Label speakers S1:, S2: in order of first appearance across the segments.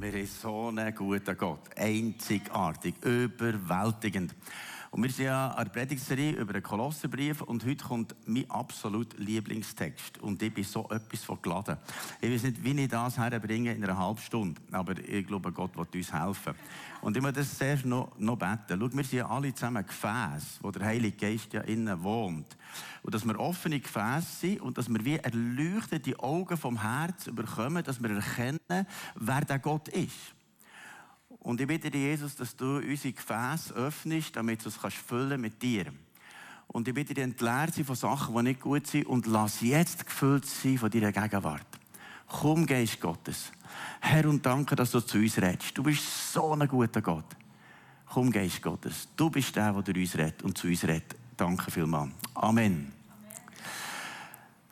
S1: Wir haben so einen guten Gott. Einzigartig, überwältigend. Und wir sind ja an der Predigtserie über den Kolosserbrief und heute kommt mein absolut Lieblingstext. Und ich bin so etwas von geladen. Ich weiß nicht, wie ich das herbringe in einer halben Stunde, aber ich glaube, Gott wird uns helfen. Und ich muss das zuerst noch, noch beten. Schau, wir sind ja alle zusammen Gefäß, wo der Heilige Geist ja innen wohnt. Und dass wir offene Gefäße sind und dass wir wie erleuchtete Augen vom Herz bekommen, dass wir erkennen, wer der Gott ist. Und ich bitte dich, Jesus, dass du unsere Gefäße öffnest, damit du es kannst füllen mit dir. Und ich bitte dich, entleert sie von Sachen, die nicht gut sind und lass jetzt gefüllt sein von deiner Gegenwart. Komm, Geist Gottes. Herr, und danke, dass du zu uns redest. Du bist so ein guter Gott. Komm, Geist Gottes. Du bist der, der uns redet und zu uns redet. Danke vielmals. Amen.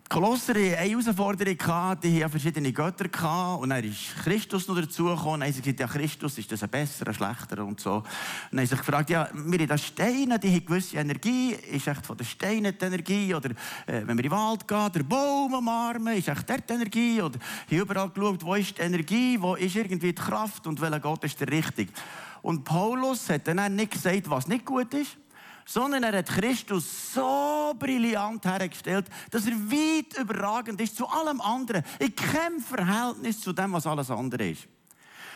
S1: Kolosser hatten eine Herausforderung, gehabt, die hatten verschiedene Götter gehabt, und dann ist Christus noch dazugekommen. Dann haben sie gesagt, ja, Christus, ist das ein besserer, ein schlechterer und so. Und dann haben sie sich gefragt, ja, wir haben das Steine, die haben gewisse Energie, ist echt von den Steinen die Energie, oder äh, wenn wir in den Wald gehen, der Baum umarmen, ist echt dort die Energie, oder hier überall geschaut, wo ist die Energie, wo ist irgendwie die Kraft? Und welcher Gott ist der richtig. Und Paulus hat dann nicht gesagt, was nicht gut ist, sondern er hat Christus so brillant hergestellt, dass er weit überragend ist zu allem anderen, in keinem Verhältnis zu dem, was alles andere ist.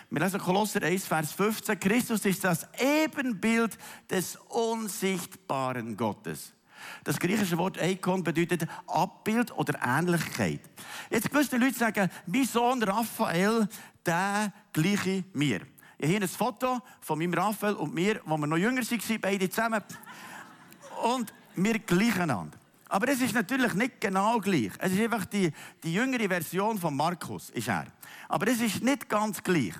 S1: Wir lesen Kolosser 1, Vers 15. Christus ist das Ebenbild des unsichtbaren Gottes. Das griechische Wort Eikon bedeutet Abbild oder Ähnlichkeit. Jetzt gewisse Leute sagen, mein Sohn Raphael, der gleiche mir. Habe hier ein Foto von meinem Raphael und mir, wo wir noch jünger waren, beide zusammen. Und wir gleichen einander. Aber es ist natürlich nicht genau gleich. Es ist einfach die, die jüngere Version von Markus, ist er. Aber es ist nicht ganz gleich.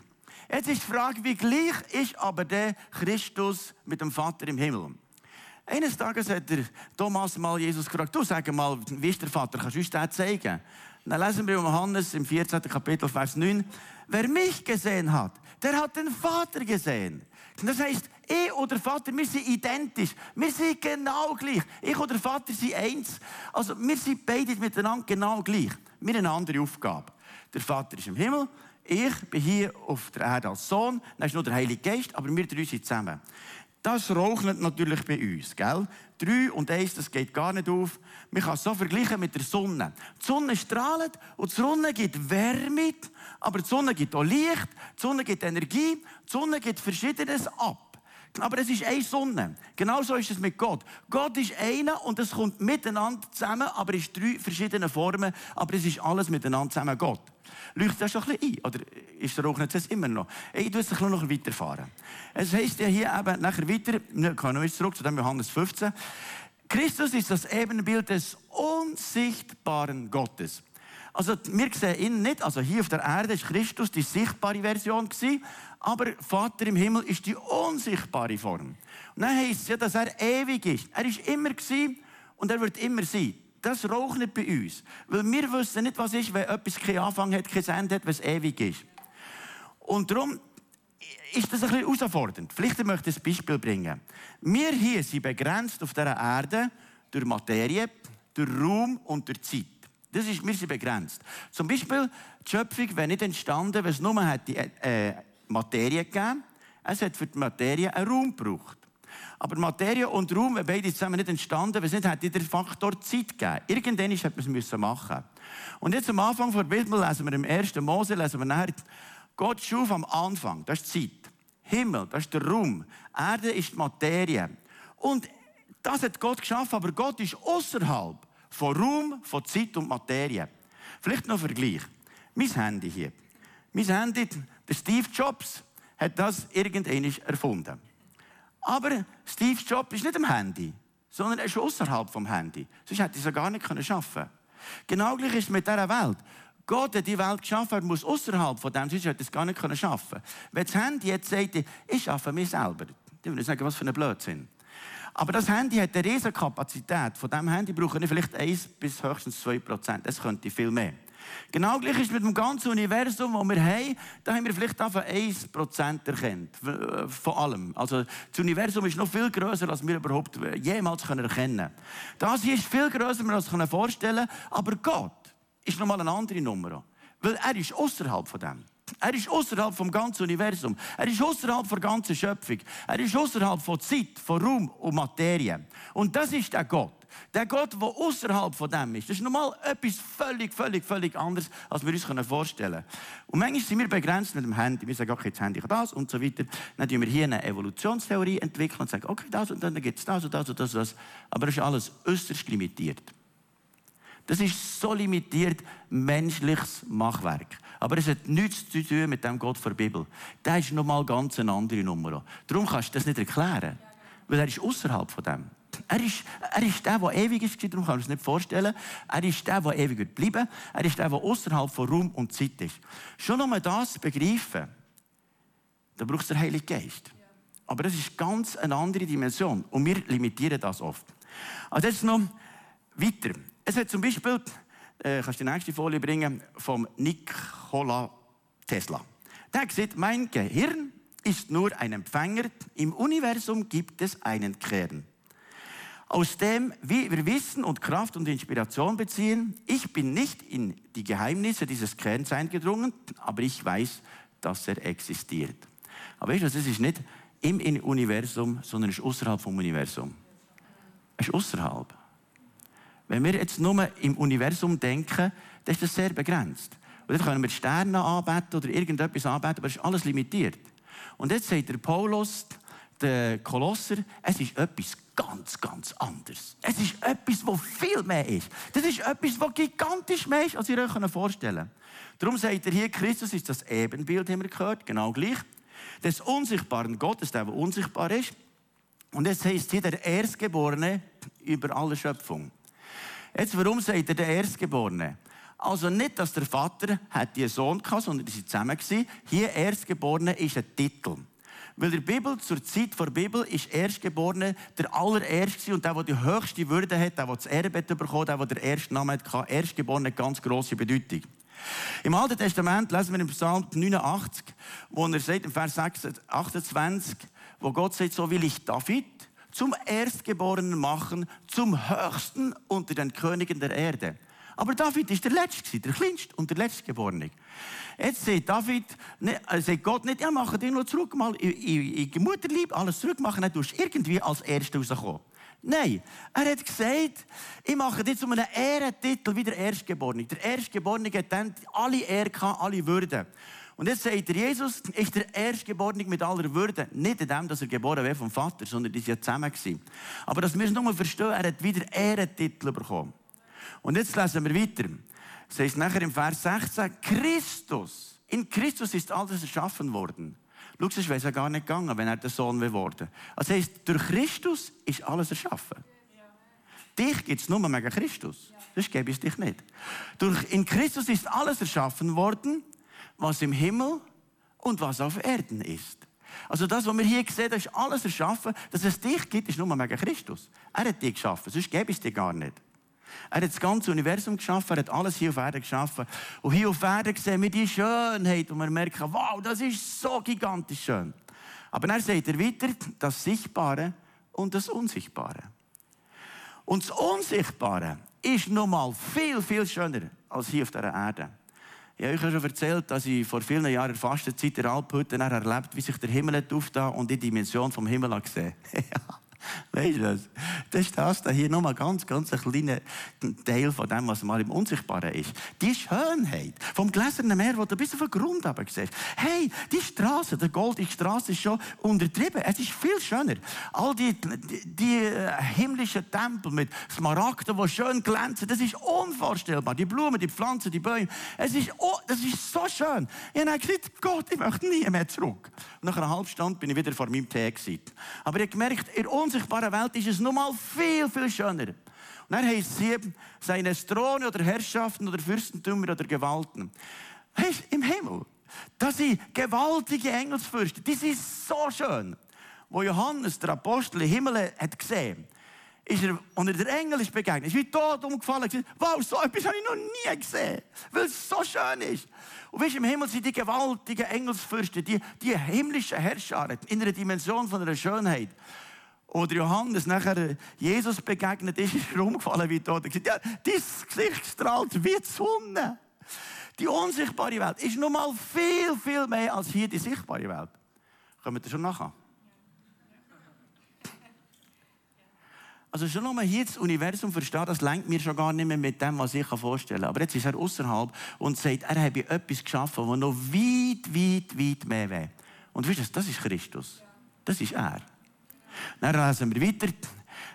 S1: Jetzt ist die Frage, wie gleich ist aber der Christus mit dem Vater im Himmel? Eines Tages hat der Thomas mal Jesus gefragt, du sag mal, wie ist der Vater? Kannst du uns das zeigen? Dann lesen wir Johannes im 14. Kapitel, Vers 9. Wer mich gesehen hat, der hat den Vater gesehen. Das heißt, ich und der Vater, wir sind identisch. Wir sind genau gleich. Ich und der Vater sind eins. Also, wir sind beide miteinander genau gleich. Wir haben eine andere Aufgabe. Der Vater ist im Himmel. Ich bin hier auf der Erde als Sohn. Dann ist nur der Heilige Geist, aber wir drei sind zusammen. Das rauchnet natürlich bei uns, gell? Drei und eins, das geht gar nicht auf. Man kann es so vergleichen mit der Sonne. Die Sonne strahlt und die Sonne gibt Wärme, aber die Sonne gibt auch Licht, die Sonne gibt Energie, die Sonne gibt Verschiedenes ab. Aber es ist eine Sonne. Genauso ist es mit Gott. Gott ist einer und es kommt miteinander zusammen, aber es ist drei verschiedene Formen, aber es ist alles miteinander zusammen Gott. Leuchtet das schon ein bisschen ein? Oder ist der Rauch jetzt immer noch? Ich tue es noch weiterfahren. Es heisst ja hier eben nachher weiter, wir kommen noch zurück zu dem Johannes 15. Christus ist das Ebenbild des unsichtbaren Gottes. Also wir sehen ihn nicht, also hier auf der Erde ist Christus die sichtbare Version gewesen, aber Vater im Himmel ist die unsichtbare Form. Und dann heisst es ja, dass er ewig ist. Er ist immer gewesen und er wird immer sein. Das raucht nicht bei uns. Weil wir wissen nicht, was ist, wenn etwas keinen Anfang hat, kein Ende hat, was ewig ist. Und darum ist das ein bisschen herausfordernd. Vielleicht möchte ich ein Beispiel bringen. Wir hier sind begrenzt auf dieser Erde durch Materie, durch Raum und durch Zeit. Das ist, wir sind begrenzt. Zum Beispiel, die Schöpfung wäre nicht entstanden, wenn es nur hätte, äh, Materie gegeben. Es hat für die Materie einen Raum gebraucht. Aber Materie und Raum wären beide zusammen nicht entstanden, weil es nicht hätte der Faktor Zeit gegeben. Irgendwann hätte man es machen Und jetzt am Anfang der Bibel lesen wir im 1. Mose, lesen wir nachher, Gott schuf am Anfang, das ist Zeit. Himmel, das ist der Raum. Erde ist die Materie. Und das hat Gott geschaffen, aber Gott ist außerhalb von Raum, von Zeit und Materie. Vielleicht noch ein Vergleich. Mein Handy hier. Mein Handy, der Steve Jobs, hat das irgendwann erfunden. Aber Steve Jobs ist nicht am Handy, sondern er ist außerhalb vom Handy. Sonst hätte er es gar nicht schaffen können. Genau gleich ist es mit dieser Welt. Gott hat die Welt geschaffen, er muss außerhalb von dem, sonst hätte er es gar nicht können. Wenn das Handy jetzt sagt, ich schaffe mich selber, dann würde ich sagen, was für ein Blödsinn. Aber das Handy hat eine riesige Kapazität. Von diesem Handy brauche ich vielleicht 1 bis höchstens 2 Prozent. Es könnte viel mehr. Genau gleich ist mit dem ganzen Universum, das wir haben, da haben wir vielleicht davon 1 Prozent erkannt. Von allem. Also, das Universum ist noch viel größer, als wir überhaupt jemals erkennen können. Das hier ist viel größer, als wir uns vorstellen können. Aber Gott ist nochmal eine andere Nummer. Weil er ist außerhalb von dem. Er ist außerhalb vom ganzen Universum. Er ist außerhalb der ganzen Schöpfung. Er ist außerhalb von Zeit, von Raum und Materie. Und das ist der Gott. Der Gott, der außerhalb von dem ist. Das ist nochmal etwas völlig, völlig, völlig anderes, als wir uns vorstellen können. Und manchmal sind wir begrenzt mit dem Handy. Wir sagen, okay, das Handy kann das und so weiter. Dann entwickeln wir hier eine Evolutionstheorie entwickeln und sagen, okay, das und dann gibt es das und das und das und das. Aber das ist alles äußerst limitiert. Das ist so limitiert menschliches Machwerk. Aber es hat nichts zu tun mit dem Gott der Bibel. Der ist nochmal ganz eine andere Nummer. Darum kannst du das nicht erklären. Weil er ist außerhalb von dem. Er ist, er ist der, der ewig ist, darum kann man es nicht vorstellen. Er ist der, der ewig wird bleiben. Er ist der, der außerhalb von Raum und Zeit ist. Schon nur das begreifen, da braucht es den Heiligen Geist. Aber das ist ganz eine andere Dimension. Und wir limitieren das oft. Also jetzt noch weiter. Es hat zum Beispiel, äh, kannst du die nächste Folie bringen, vom Nikola Tesla. Der gesagt, mein Gehirn ist nur ein Empfänger. Im Universum gibt es einen Kern aus dem wir Wissen und Kraft und Inspiration beziehen. Ich bin nicht in die Geheimnisse dieses Kerns eingedrungen, aber ich weiß, dass er existiert. Aber weißt du, es ist nicht im Universum, sondern es ist außerhalb vom Universum. Es ist außerhalb. Wenn wir jetzt nur im Universum denken, dann ist das sehr begrenzt. Und dann können wir Sterne anbeten oder irgendetwas anbeten, aber es ist alles limitiert. Und jetzt sagt der Paulus, der Kolosser, es ist etwas ganz, ganz anders. Es ist etwas, was viel mehr ist. Das ist etwas, was gigantisch mehr ist, als ihr euch vorstellen könnt. Darum sagt er hier, Christus ist das Ebenbild, haben wir gehört, genau gleich. Des unsichtbaren Gottes, der, der unsichtbar ist. Und jetzt heißt hier der Erstgeborene über alle Schöpfung. Jetzt, warum sagt er der Erstgeborene? Also nicht, dass der Vater hat einen Sohn hatte, sondern die sind zusammen. Hier Erstgeborene ist ein Titel. Weil der Bibel, zur Zeit der Bibel, ist Erstgeborene der allererste und der, der die höchste Würde hat, der, der das Erbe bekommen der, der den ersten Namen hat, Erstgeborene hat ganz grosse Bedeutung. Im Alten Testament lesen wir im Psalm 89, wo er sagt, im Vers 28, wo Gott sagt, so will ich David zum Erstgeborenen machen, zum Höchsten unter den Königen der Erde. Aber David ist der Letzte, der Kleinste und der Letztgeborene. Jetzt sagt David, ne, äh, sagt Gott nicht, ja, mach dich nur zurück, mal in, in, Mutterlieb, alles zurück machen, dann tust du irgendwie als Erster rauskommen. Nein, er hat gesagt, ich mache dich zu einem Ehrentitel wie der Erstgeborene. Der Erstgeborene hat dann alle Ehre alle Würde. Und jetzt sagt er, Jesus ist der Erstgeborene mit aller Würde. Nicht in dem, dass er geboren wird vom Vater, sondern die sind ja zusammen gewesen. Aber das müssen wir nur verstehen, er hat wieder Ehrentitel bekommen. Und jetzt lesen wir weiter. Es heißt nachher im Vers 16, Christus, in Christus ist alles erschaffen worden. Schau, es wäre ja gar nicht gegangen, wenn er der Sohn geworden Also heißt, durch Christus ist alles erschaffen. Dich gibt es nur wegen Christus. Das gäbe es dich nicht. Durch, in Christus ist alles erschaffen worden, was im Himmel und was auf Erden ist. Also das, was wir hier sehen, das ist alles erschaffen. Dass es dich gibt, ist nur wegen Christus. Er hat dich geschaffen, sonst gäbe es dich gar nicht. Er hat das ganze Universum geschaffen, er hat alles hier auf Erden geschaffen. Und hier auf Erden sehen wir die Schönheit und wir merken, wow, das ist so gigantisch schön. Aber dann sagt er weiter, das Sichtbare und das Unsichtbare. Und das Unsichtbare ist nochmal viel, viel schöner als hier auf dieser Erde. Ich habe euch schon erzählt, dass ich vor vielen Jahren in der Fastenzeit Alphütte erlebt wie sich der Himmel aufgetan und die Dimension vom Himmel gesehen. Weißt du das? Das ist das da hier nur mal ganz, ganz ein kleiner Teil von dem, was mal im Unsichtbaren ist. Die Schönheit vom gläsernen Meer, wo du bis auf den Grund aber siehst. Hey, die Straße, der goldige Straße ist schon untertrieben. Es ist viel schöner. All die, die, die äh, himmlischen Tempel mit Smaragden, die schön glänzen, das ist unvorstellbar. Die Blumen, die Pflanzen, die Bäume. Es ist, oh, das ist so schön. Ich habe gesagt, Gott, ich möchte nie mehr zurück. Und nach einer halben Stunde bin ich wieder vor meinem Tee gewesen. Aber ich habe gemerkt, in unsichtbaren Welt ist es noch mal viel, viel schöner. Und dann heisst es hier, seine Throne oder Herrschaften oder Fürstentümer oder Gewalten. Weißt, im Himmel, das sind gewaltige Engelsfürsten, die sind so schön. Wo Johannes, der Apostel, im Himmel hat gesehen, ist er, und er der Engel ist begegnet, ist wie tot umgefallen. Wow, so etwas habe ich noch nie gesehen, weil es so schön ist. Und weißt, im Himmel sind die gewaltigen Engelsfürsten, die, die himmlischen Herrscher in einer Dimension von einer Schönheit. Oder Johannes nachher Jesus begegnet ist, ist er umgefallen wie tot. Er gesagt, ja, dein Gesicht strahlt wie die Sonne. Die unsichtbare Welt ist nun mal viel, viel mehr als hier die sichtbare Welt. Kommen wir schon nachher? Also schon nur hier das Universum verstehen, das lenkt mir schon gar nicht mehr mit dem, was ich vorstellen kann. Aber jetzt ist er außerhalb und sagt, er habe etwas geschaffen, das noch weit, weit, weit mehr wäre. Und wisst ihr, das ist Christus. Das ist er. Dann lesen wir weiter.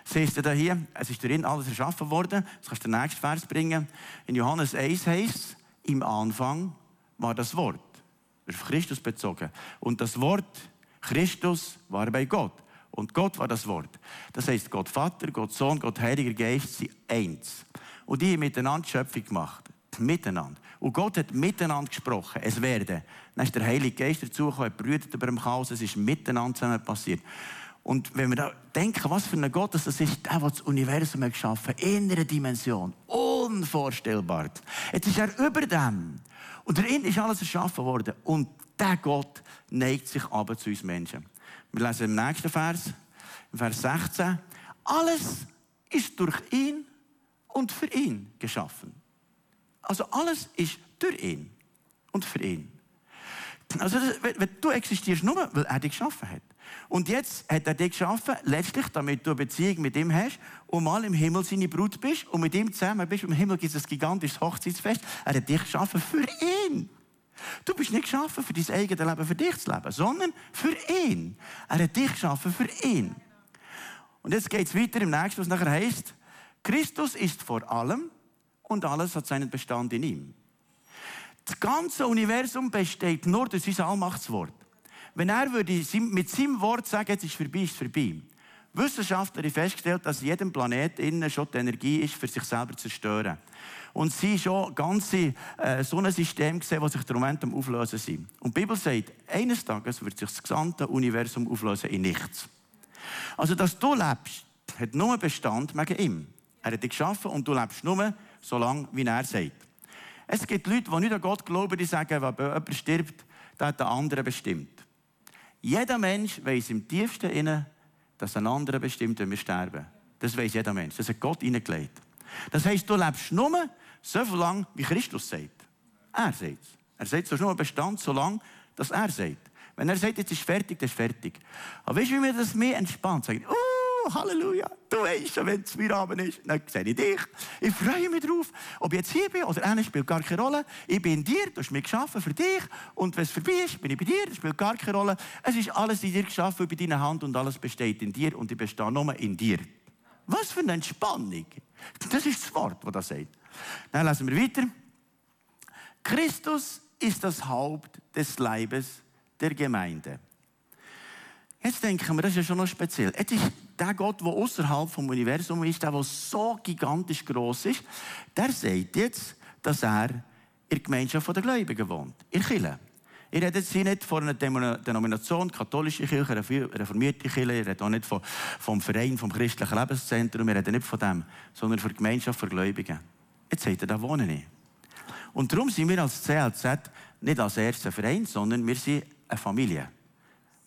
S1: Siehst du da hier, es ist darin alles erschaffen worden. Das kannst du den nächsten Vers bringen. In Johannes 1 heißt es, im Anfang war das Wort. Auf Christus bezogen. Und das Wort, Christus, war bei Gott. Und Gott war das Wort. Das heißt, Gott Vater, Gott Sohn, Gott Heiliger Geist sind eins. Und die haben miteinander Schöpfung gemacht. Miteinander. Und Gott hat miteinander gesprochen. Es werde. Dann ist der Heilige Geist dazugekommen, brütet über dem Chaos. Es ist miteinander zusammen passiert. Und wenn wir da denken, was für ein Gott das ist, der, der das Universum geschaffen hat, in einer Dimension. Unvorstellbar. Jetzt ist er über dem. Und darin ist alles erschaffen worden. Und der Gott neigt sich aber zu uns Menschen. Wir lesen im nächsten Vers, im Vers 16. Alles ist durch ihn und für ihn geschaffen. Also alles ist durch ihn und für ihn. Also du existierst nur, weil er dich geschaffen hat. Und jetzt hat er dich geschaffen, letztlich, damit du eine Beziehung mit ihm hast und mal im Himmel seine Brut bist und mit ihm zusammen bist. Im Himmel gibt es ein gigantisches Hochzeitsfest. Er hat dich geschaffen für ihn. Du bist nicht geschaffen für dein eigenes Leben, für dich zu leben, sondern für ihn. Er hat dich geschaffen für ihn. Und jetzt geht es weiter im nächsten, was nachher heißt, Christus ist vor allem und alles hat seinen Bestand in ihm. Das ganze Universum besteht nur durch sein Allmachtswort. Wenn er würde mit seinem Wort sagen, jetzt ist vorbei, ist vorbei. Wissenschaftler haben festgestellt, dass jedem Planet innen schon die Energie ist, für sich selber zu zerstören. Und sie schon ganze äh, Sonnensystem gesehen, das sich im Moment am Auflösen sind. Und die Bibel sagt, eines Tages wird sich das gesamte Universum auflösen in nichts. Also, dass du lebst, hat nur Bestand wegen ihm. Er hat dich geschaffen und du lebst nur so lange, wie er sagt. Es gibt Leute, die nicht an Gott glauben, die sagen, wenn jemand stirbt, dann hat der andere bestimmt. Jeder Mensch weiß im tiefsten Innen, dass ein anderer bestimmt, wenn wir sterben. Das weiß jeder Mensch. Das hat Gott hineingelegt. Das heisst, du lebst nur so lange, wie Christus sagt. Er sagt es. Er sagt, es ist nur Bestand, so lange, dass er sagt. Wenn er sagt, jetzt ist fertig, dann ist fertig. Aber weißt du, wie mir das mehr entspannt? Sagt, oh, Halleluja, du weißt schon, wenn es mir Abend ist, dann sehe ich dich. Ich freue mich drauf. Ob ich jetzt hier bin oder einer spielt gar keine Rolle. Ich bin in dir, du hast mich geschaffen für dich. Und wenn es vorbei ist, bin ich bei dir, das spielt gar keine Rolle. Es ist alles in dir geschaffen, bei deiner Hand und alles besteht in dir und ich bestehe nur in dir. Was für eine Entspannung. Das ist das Wort, das das sagt. Dann lesen wir weiter. Christus ist das Haupt des Leibes der Gemeinde. Jetzt denken wir, das ist ja schon noch speziell. Jetzt ist der Gott, der außerhalb vom Universum ist, der, der so gigantisch groß ist, der sagt jetzt, dass er in der Gemeinschaft der Gläubigen wohnt, in Kirche. Ich rede jetzt hier nicht von einer Denomination, katholische Kirche, reformierte Kirche, ich rede auch nicht von, vom Verein, vom christlichen Lebenszentrum, wir reden nicht von dem, sondern von der Gemeinschaft der Gläubigen. Jetzt er, da wohne ich. Und darum sind wir als CLZ nicht als erster Verein, sondern wir sind eine Familie.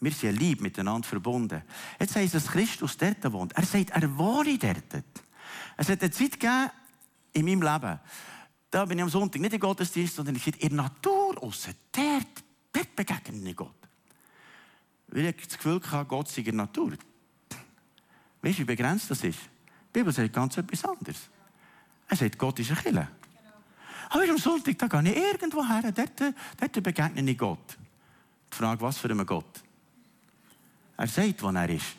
S1: Wir sind lieb miteinander verbunden. Jetzt heisst es, dass Christus dort wohnt. Er sagt, er wohne dort. Es hat eine Zeit gegeben in meinem Leben, da bin ich am Sonntag nicht in Gottesdienst, sondern ich bin in der Natur aussen. Dort, dort begegne ich Gott. Weil ich das Gefühl hatte, Gott sei in der Natur. Weißt du, wie begrenzt das ist? Die Bibel sagt ganz etwas anderes. Er sagt, Gott ist ein Killer. Aber am Sonntag, da gehe ich irgendwo her, dort, dort begegne ich Gott. Die Frage, was für ein Gott? Er sagt, wo er ist.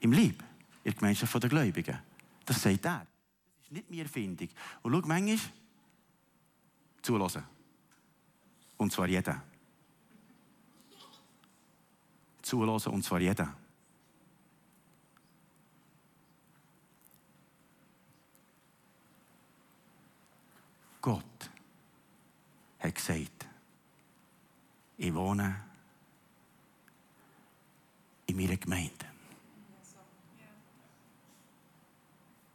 S1: Im Lieb, in der Gemeinschaft der Gläubigen. Das sagt er. Das ist nicht meine Erfindung. Und schau, manchmal zulassen. Und zwar jeder. Zulassen, und zwar jeder. Gott hat gesagt, ich wohne in meiner Gemeinde.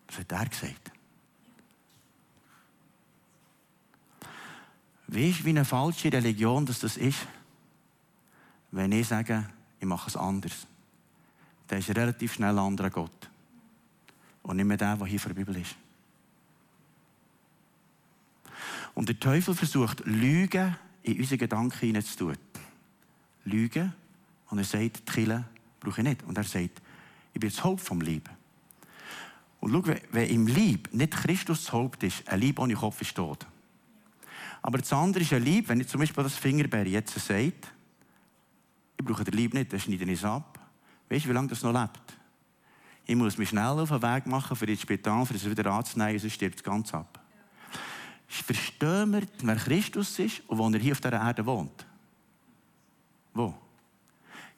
S1: Das hat er gesagt. Weißt du, wie eine falsche Religion das, das ist? Wenn ich sage, ich mache es anders. Dann ist relativ schnell ein anderer Gott. Und nicht mehr der, der hier vor der Bibel ist. Und der Teufel versucht, Lügen in unsere Gedanken hineinzutun. Lügen. Und er sagt, die Kille brauche ich nicht. Und er sagt, ich bin das Haupt vom Leben. Und schau, wenn im Lieb nicht Christus das Haupt ist, ein Lieb ohne Kopf ist tot. Aber das andere ist ein Lieb, wenn ich zum Beispiel das Fingerbein jetzt sagt, ich brauche den Lieb nicht, dann schneide ich es ab. Weißt du, wie lange das noch lebt? Ich muss mich schnell auf den Weg machen für das Spital, für es wieder anzunehmen, sonst stirbt es ganz ab. Ja. Verstehen wir, wer Christus ist und wo er hier auf dieser Erde wohnt? Wo?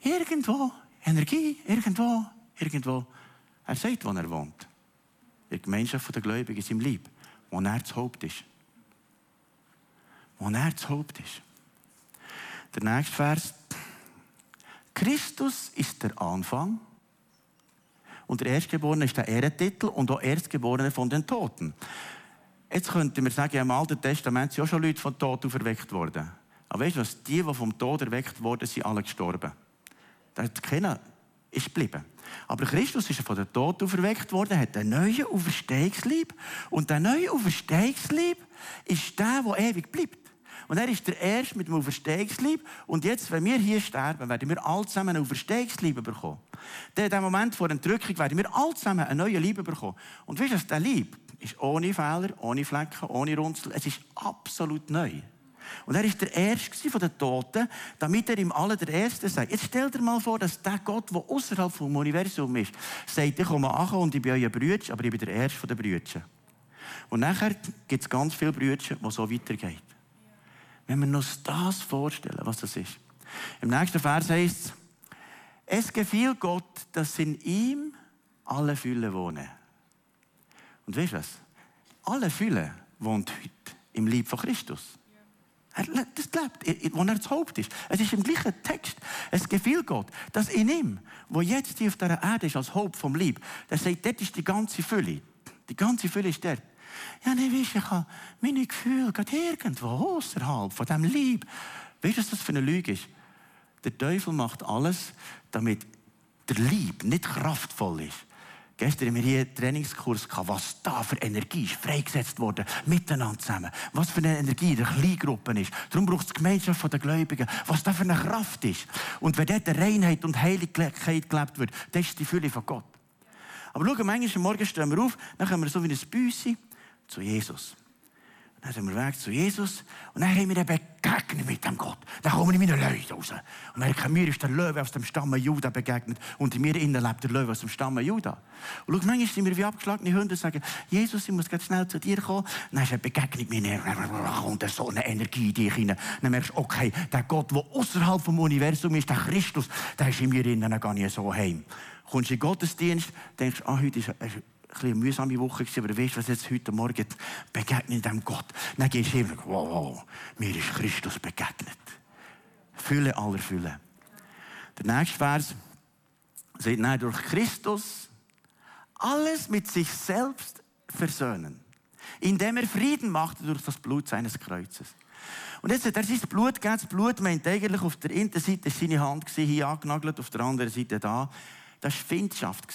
S1: Irgendwo. Energie, irgendwo, irgendwo. Er sagt, wo er wohnt. In der Gemeinschaft der Gläubigen, in seinem Lieb. Wo er das Haupt ist. Wo er das Haupt ist. Der nächste Vers. Christus ist der Anfang. Und der Erstgeborene ist der Ehrentitel und auch Erstgeborene von den Toten. Jetzt könnte man sagen, im Alten Testament sind auch schon Leute von Tod auferweckt worden. Aber weißt du was? Die, die vom Tod erweckt wurden, sind alle gestorben. Da hat keiner ist geblieben. Aber Christus ist von den Tod auferweckt worden, hat einen neuen Auferstehungslieb. Und der neue Auferstehungslieb ist der, der ewig bleibt. Und er ist der Erste mit dem Auferstehungslieb. Und jetzt, wenn wir hier sterben, werden wir alle zusammen ein Auferstehungslieb bekommen. In dem Moment vor der Entrückung werden wir alle zusammen eine neue Liebe bekommen. Und weißt du, der Lieb ist ohne Fehler, ohne Flecken, ohne Runzel. Es ist absolut neu. Und er ist der Erste von den Toten, damit er im Alle der Erste sagt. Jetzt stell dir mal vor, dass der Gott, der außerhalb vom Universum ist, sagt, ich komme an und ich bin euer Brüder, aber ich bin der Erste der Brüder. Und nachher gibt es ganz viele Brüder, wo so weitergeht. Wenn wir uns das vorstellen, was das ist. Im nächsten Vers heißt es, es gefiel Gott, dass in ihm alle Fülle wohnen. Und weißt du was? Alle Fülle wohnt heute im Lieb von Christus. Er, das lebt, wo er das Haupt ist. Es ist im gleichen Text. Es gefiel Gott, dass in ihm, wo jetzt hier auf der Erde ist, als Haupt vom Lieb, der sagt, dort ist die ganze Fülle. Die ganze Fülle ist dort. Ja, ne, weißt, ich habe meine Gefühle gerade irgendwo außerhalb von diesem Lieb. Weißt du, was das für eine Lüge ist? Der Teufel macht alles, damit der Lieb nicht kraftvoll ist. Gestern haben wir hier einen Trainingskurs gehabt, was da für Energie ist freigesetzt worden, miteinander zusammen. Was für eine Energie in der Kleingruppe ist. Darum braucht es die Gemeinschaft der Gläubigen, was da für eine Kraft ist. Und wenn dort Reinheit und Heiligkeit gelebt wird, das ist die Fülle von Gott. Aber schau, manchmal am Morgen stehen wir auf, dann kommen wir so wie ein Büssi zu Jesus. Dann sind wir weg zu Jesus und dann haben wir eine Begegnung mit dem Gott. Dann kommen meine Leute raus. Und merken, mir ist der Löwe aus dem Stamm Juda begegnet und in mir innen lebt der Löwe aus dem Stamm Juda. Und schau, manchmal sind wir wie abgeschlagene Hunde und sagen, Jesus, ich muss ganz schnell zu dir kommen. dann ist eine Begegnung mit mir. Kommt so eine Energie in dich hinein. Dann merkst du, okay, der Gott, der außerhalb vom Universum ist, der Christus, der ist in mir innen, gehe ich so heim. Kommst du in den Gottesdienst, denkst, ah, heute ist eine mühsame Woche, aber du was jetzt heute Morgen begegnet dem Gott. Dann gehst du hin und wow, wow, mir ist Christus begegnet. Fülle aller Fülle. Der nächste Vers sagt, nein, durch Christus alles mit sich selbst versöhnen, indem er Frieden machte durch das Blut seines Kreuzes. Und jetzt hat er sein Blut gegeben. Das Blut meint eigentlich, auf der einen Seite seine Hand hier angenagelt, auf der anderen Seite da. Das war Findschaft.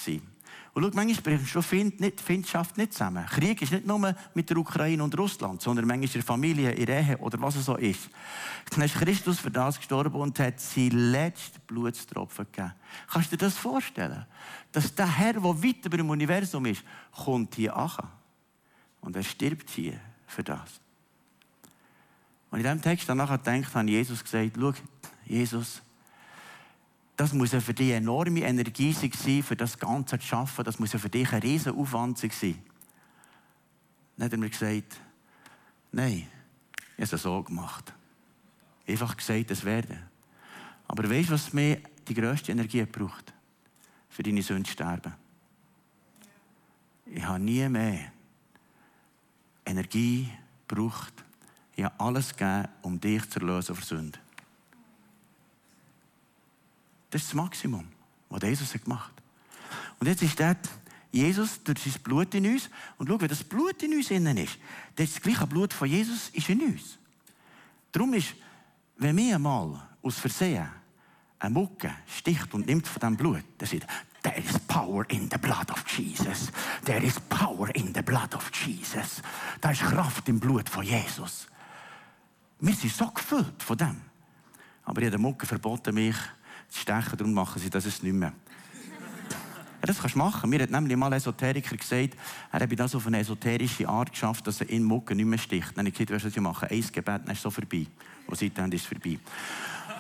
S1: Und schau, manchmal bringt schon Find, nicht, Findschaft nicht zusammen. Krieg ist nicht nur mit der Ukraine und Russland, sondern manchmal in der Familie, in der Ehe oder was es so ist. Dann ist Christus für das gestorben und hat sein letzten Blutstropfen gegeben. Kannst du dir das vorstellen? Dass der Herr, der weit über dem Universum ist, kommt hier an. Und er stirbt hier für das. Und in diesem Text danach denkt, hat Jesus gesagt, schau, Jesus, das muss ja für dich eine enorme Energie sein, für das Ganze zu schaffen. Das muss ja für dich ein riesen Aufwand sein. Dann hat er mir gesagt, nein, ich habe es so gemacht. Einfach gesagt, es werde. Aber weißt du, was mir die grösste Energie braucht? Für deine Sünde sterben. Ich habe nie mehr Energie gebraucht. Ich habe alles gegeben, um dich zu erlösen von Sünde. Das ist das Maximum, was Jesus hat gemacht Und jetzt ist dort Jesus durch sein Blut in uns. Und schau, wenn das Blut in uns innen ist, das, ist das gleiche Blut von Jesus ist in uns. Darum ist, wenn mir einmal aus Versehen eine Mucke sticht und nimmt von diesem Blut, dann sagt There is power in the blood of Jesus. There is power in the blood of Jesus. Da ist Kraft im Blut von Jesus. Wir sind so gefüllt von dem. Aber den Mucke verboten, mich zu stechen, darum machen sie das nicht mehr. Das kannst du machen. Mir hat nämlich mal ein Esoteriker gesagt, er habe das auf eine esoterische Art geschafft, dass er in Mucke nicht mehr sticht. Dann habe ich gesagt, weißt du, was ich mache? Ein Gebet, dann ist es so vorbei. Und seitdem ist es vorbei.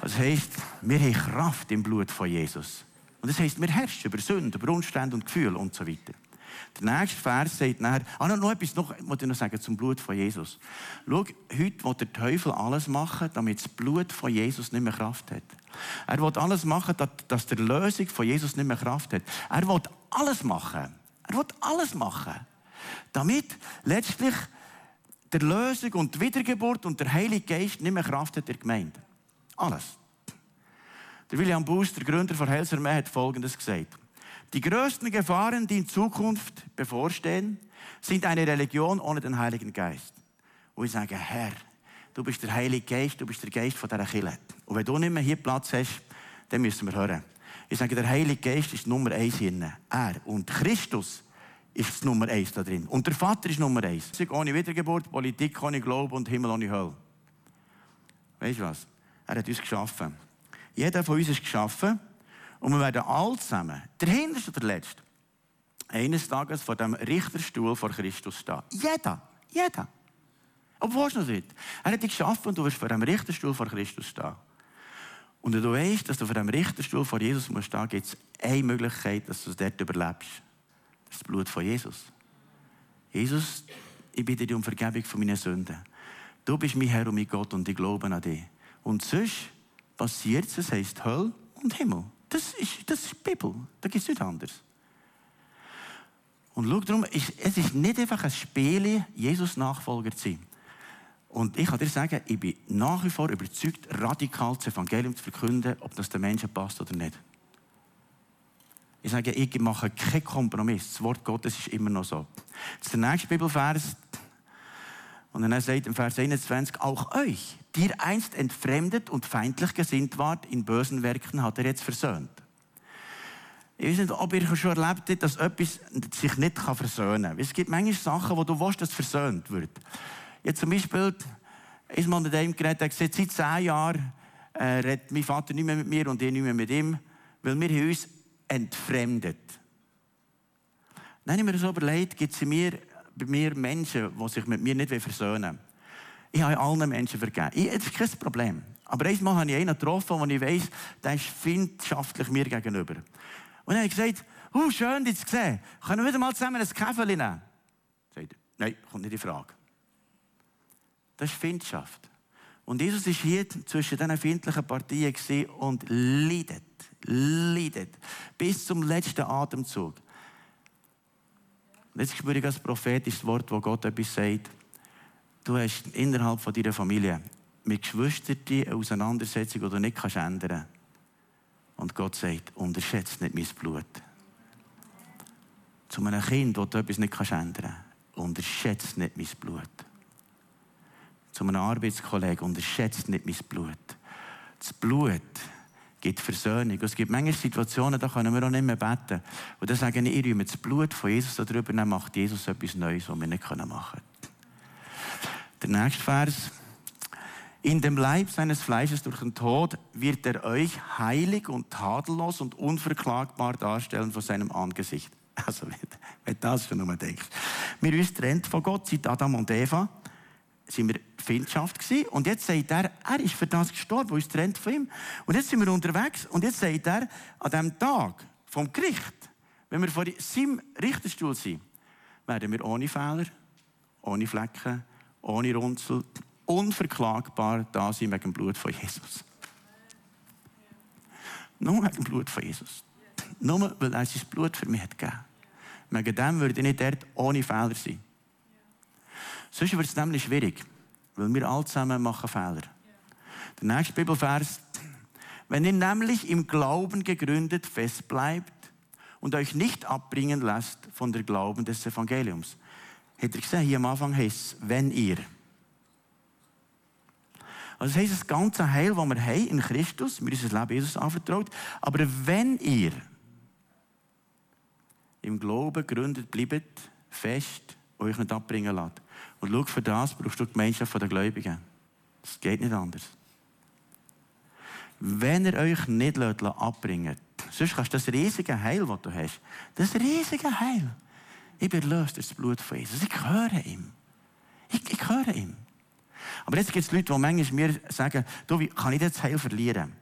S1: Das heisst, wir haben Kraft im Blut von Jesus. Und das heisst, wir herrschen über Sünden, über Umstände und Gefühle und so weiter. Der nächste Vers sagt nachher, ah, noch etwas, noch, muss ich noch sagen, zum Blut von Jesus. Schau, heute will der Teufel alles machen, damit das Blut von Jesus nicht mehr Kraft hat. Er will alles machen, dass die Lösung von Jesus nicht mehr Kraft hat. Er will alles machen. Er will alles machen. Damit letztlich der Lösung und Wiedergeburt und der Heilige Geist nicht mehr Kraft hat der Gemeinde. Alles. Der William Buß, der Gründer von Helserme, hat Folgendes gesagt. Die größten Gefahren, die in Zukunft bevorstehen, sind eine Religion ohne den Heiligen Geist. Wo ich sage, Herr, du bist der Heilige Geist, du bist der Geist von dieser Kirche. Und wenn du nicht mehr hier Platz hast, dann müssen wir hören. Ich sage, der Heilige Geist ist Nummer eins hier. Er und Christus ist Nummer eins da drin. Und der Vater ist Nummer eins. Ohne Wiedergeburt, Politik ohne Glauben und Himmel ohne Hölle. Weißt du was? Er hat uns geschaffen. Jeder von uns ist geschaffen und wir werden alle zusammen, der Hinterste oder der Letzte, eines Tages vor dem Richterstuhl vor Christus stehen. Jeder, jeder. Wo ist noch nicht? Er hat dich geschaffen und du wirst vor dem Richterstuhl vor Christus stehen. Und wenn du weißt, dass du vor dem Richterstuhl vor Jesus musst stehen, gibt es eine Möglichkeit, dass du es dort überlebst. Das ist das Blut von Jesus. Jesus, ich bitte dich um Vergebung von meinen Sünden. Du bist mein Herr und mein Gott und ich glaube an dich. Und sonst passiert es, es heisst Hölle und Himmel. Das ist, das ist die Bibel. Da gibt es nichts anderes. Und schau darum, es ist nicht einfach ein Spiel, Jesus-Nachfolger zu sein. Und ich kann dir sagen, ich bin nach wie vor überzeugt, radikal das Evangelium zu verkünden, ob das den Menschen passt oder nicht. Ich sage, ich mache keinen Kompromiss. Das Wort Gottes ist immer noch so. Das ist der nächste Bibelvers. Und dann sagt im Vers 21, auch euch, die ihr einst entfremdet und feindlich gesinnt wart, in bösen Werken hat er jetzt versöhnt. Ich weiß nicht, ob ihr schon erlebt habt, dass etwas sich nicht versöhnen kann. Es gibt manchmal Sachen, wo du willst, dass versöhnt wird. Jetzt zum Beispiel, ist mal mit dem geredet, der gesagt, seit zehn Jahren äh, redet mein Vater nicht mehr mit mir und ich nicht mehr mit ihm, weil wir uns entfremdet. Dann habe ich mir so überlegt, gibt es bei mir Menschen, die sich mit mir nicht versöhnen wollen. Ich habe allen Menschen vergeben. Ich, das ist kein Problem. Aber einmal habe ich einen getroffen, wo ich weiss, der ist freundschaftlich mir gegenüber. Und habe ich gesagt, oh, schön, dich zu sehen. Können wir wieder mal zusammen ein Käferchen nehmen? Sagt er, nein, kommt nicht in Frage. Das ist Freundschaft. Und Jesus war hier zwischen diesen feindlichen Partien und leidet, leidet, bis zum letzten Atemzug. Jetzt spüre ich als prophetisches Wort, wo Gott etwas sagt. Du hast innerhalb von deiner Familie mit Geschwistern eine Auseinandersetzung, die du nicht kannst ändern kannst. Und Gott sagt, unterschätze nicht mein Blut. Zu einem Kind, das du etwas nicht ändern kannst, unterschätze nicht mein Blut. Zu einem Arbeitskollegen, unterschätze nicht mein Blut. Das Blut gibt Versöhnung. es gibt manche Situationen, da können wir auch nicht mehr beten. Und dann sagen ich, ich das Blut von Jesus darüber, dann macht Jesus etwas Neues, was wir nicht machen können. Der nächste Vers. In dem Leib seines Fleisches durch den Tod wird er euch heilig und tadellos und unverklagbar darstellen vor seinem Angesicht. Also, wenn du das schon nur denkst. Wir uns trennt von Gott seit Adam und Eva sind wir Findschaft gewesen. Und jetzt sagt er, er ist für das gestorben, wo uns trennt von ihm. Und jetzt sind wir unterwegs. Und jetzt sagt er, an dem Tag vom Gericht, wenn wir vor seinem Richterstuhl sind, werden wir ohne Fehler, ohne Flecken, ohne Runzel, unverklagbar da sein wegen dem Blut von Jesus. Nur wegen dem Blut von Jesus. Nur weil er sein Blut für mich hat gegeben. Wegen dem würde ich nicht dort ohne Fehler sein. Sonst wird es nämlich schwierig, weil wir alle zusammen machen Fehler. Der nächste Bibelvers. Wenn ihr nämlich im Glauben gegründet fest bleibt und euch nicht abbringen lasst von der Glauben des Evangeliums. Habt ihr gesehen, hier am Anfang heißt es, wenn ihr. Also das heisst, das ganze Heil, das wir haben in Christus, wir unser Leben Jesus anvertraut, aber wenn ihr im Glauben gegründet bleibt, fest, euch nicht abbringen lasst, und schau, für das brauchst du die Gemeinschaft der Gläubigen. Es geht nicht anders. Wenn ihr euch nicht abbringen sonst kannst du das riesige Heil, das du hast, das riesige Heil, ich bin erlöst durch das Blut von Jesus. Ich höre ihm. Ich, ich höre ihm. Aber jetzt gibt es Leute, die manchmal mir sagen, du, wie kann ich das Heil verlieren?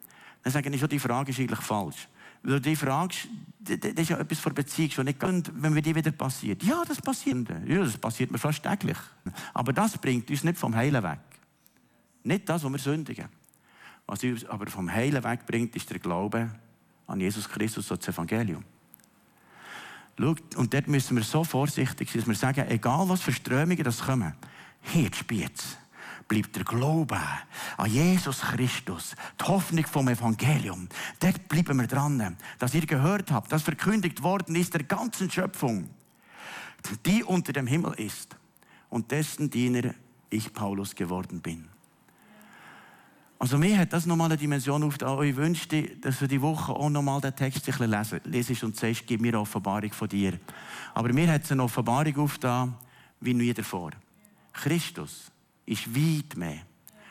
S1: Dann sagen ich schon, die Frage ist eigentlich falsch. Weil du die fragst, das ist ja etwas von Beziehung schon nicht und wenn mir die wieder passiert. Ja, das passiert. Ja, das passiert mir fast täglich. Aber das bringt uns nicht vom Heilen weg. Nicht das, was wir sündigen. Was uns aber vom Heilen wegbringt, ist der Glaube an Jesus Christus und das Evangelium. Schau, und dort müssen wir so vorsichtig sein, dass wir sagen, egal was für Strömungen das kommen, hier Spitz bleibt der Glaube an Jesus Christus, die Hoffnung vom Evangelium. Dort bleiben wir dran, dass ihr gehört habt, dass verkündigt worden ist der ganzen Schöpfung, die unter dem Himmel ist und dessen Diener ich Paulus geworden bin. Also mir hat das nochmal eine Dimension aufgetan. Ich wünschte, dass du die Woche auch nochmal den Text ein lesen, lesest und sagst, gib mir eine Offenbarung von dir. Aber mir hat es eine Offenbarung aufgetan, wie nie davor. Christus ist weit mehr.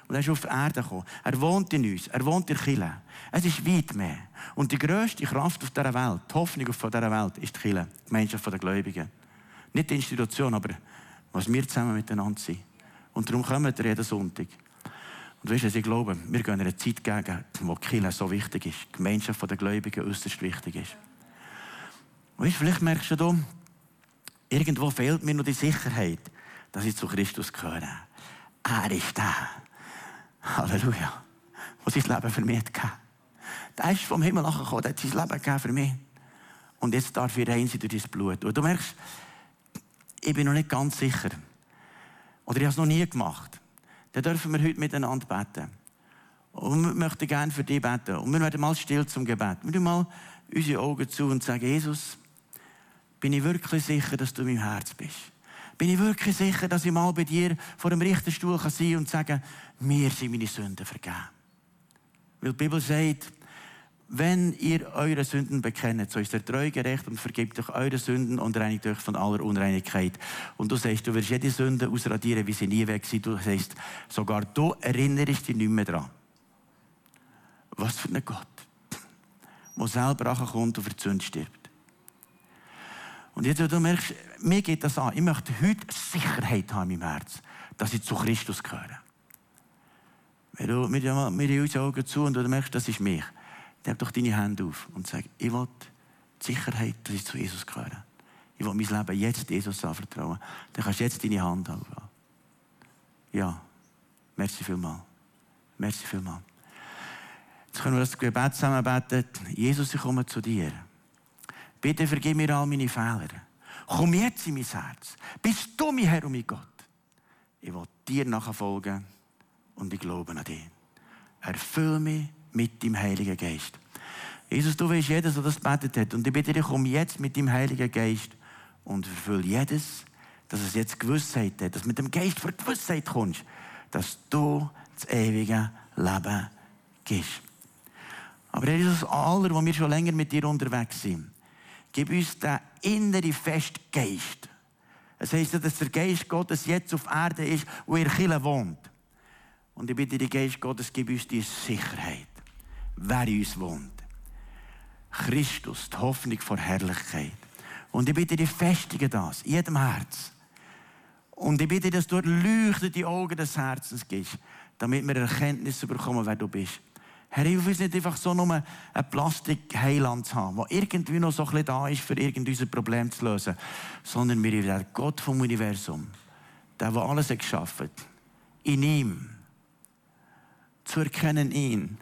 S1: Und er ist auf die Erde gekommen. Er wohnt in uns. Er wohnt in Chile. Es ist weit mehr. Und die grösste Kraft auf dieser Welt, die Hoffnung auf dieser Welt, ist die Chile, die Gemeinschaft der Gläubigen. Nicht die Institution, aber was wir zusammen miteinander sind. Und darum kommen wir jeden Sonntag. Und weißt du, ich glaube, wir gehen eine Zeit gegen, wo die Kirche so wichtig ist, die Gemeinschaft der Gläubigen äußerst wichtig ist. Und weißt, vielleicht merkst du, irgendwo fehlt mir noch die Sicherheit, dass ich zu Christus gehöre. Er ist der. Halleluja. Der sein Leben für mich gegeben Der ist vom Himmel nachgekommen, der hat sein Leben für mich. Und jetzt darf ich rein sein durch dein Blut. Und du merkst, ich bin noch nicht ganz sicher. Oder ich habe es noch nie gemacht. Dann dürfen wir heute miteinander beten. Und wir möchten gerne für dich beten. Und wir werden mal still zum Gebet. Wir tun mal unsere Augen zu und sagen, Jesus, bin ich wirklich sicher, dass du in meinem Herz bist? bin ich wirklich sicher, dass ich mal bei dir vor dem Richterstuhl sein kann und sagen, mir sind meine Sünden vergeben. Weil die Bibel sagt, wenn ihr eure Sünden bekennt, so ist er treu gerecht und vergibt euch eure Sünden und reinigt euch von aller Unreinigkeit. Und du sagst, du wirst jede Sünde ausradieren, wie sie nie weg sind. Du sagst, sogar du erinnerst dich nicht mehr dran. Was für ein Gott, der selber kommt und für die Sünde stirbt. Und jetzt, du merkst, mir geht das an. Ich möchte heute Sicherheit haben in meinem Herz, dass ich zu Christus gehöre. Wenn du mit den Augen zu und du merkst, das ist mich, heb doch deine Hände auf und sag, ich will die Sicherheit, dass ich zu Jesus gehöre. Ich will mein Leben jetzt Jesus anvertrauen. Dann kannst du jetzt deine Hand aufhaben. Ja, merci vielmals. Merci vielmals. Jetzt können wir das Gebet zusammen beten. Jesus, ich komme zu dir. Bitte vergib mir all meine Fehler. Komm jetzt in mein Herz. Bist du mein Herr und mein Gott? Ich will dir nachfolgen und ich glaube an dich. Erfüll mich mit dem Heiligen Geist. Jesus, du weißt jedes, der das gebetet hat. Und ich bitte dich, komm jetzt mit dem Heiligen Geist und erfüll jedes, dass es jetzt Gewissheit hat, dass mit dem Geist für Gewissheit kommst, dass du das ewige Leben gibst. Aber Jesus, aller, wo wir schon länger mit dir unterwegs sind, Gib uns den inneren Festgeist. Es heisst ja, dass der Geist Gottes jetzt auf Erde ist, wo er Kille wohnt. Und ich bitte den Geist Gottes, gib uns die Sicherheit, wer in uns wohnt. Christus, die Hoffnung vor Herrlichkeit. Und ich bitte dich, festige das in jedem Herz. Und ich bitte, dass du leuchtete Augen des Herzens gibst, damit wir Erkenntnis bekommen, wer du bist. Herr, hilf uns nicht einfach so nur ein Plastikheiland zu haben, der irgendwie noch so ein bisschen da ist, für irgendein Problem zu lösen, sondern wir der Gott vom Universum, der, der alles geschaffen hat, in ihm, zu erkennen ihn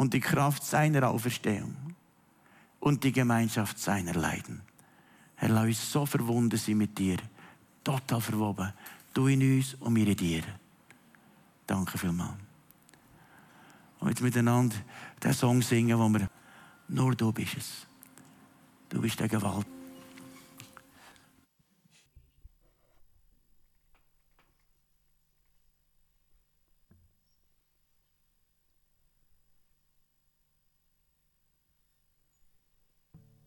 S1: und die Kraft seiner Auferstehung und die Gemeinschaft seiner Leiden. Herr, lass uns so verwunden sein mit dir, total verwoben, du in uns und wir in dir. Danke vielmals und jetzt miteinander den Song singen, wo wir nur du bist es. Du bist der Gewalt,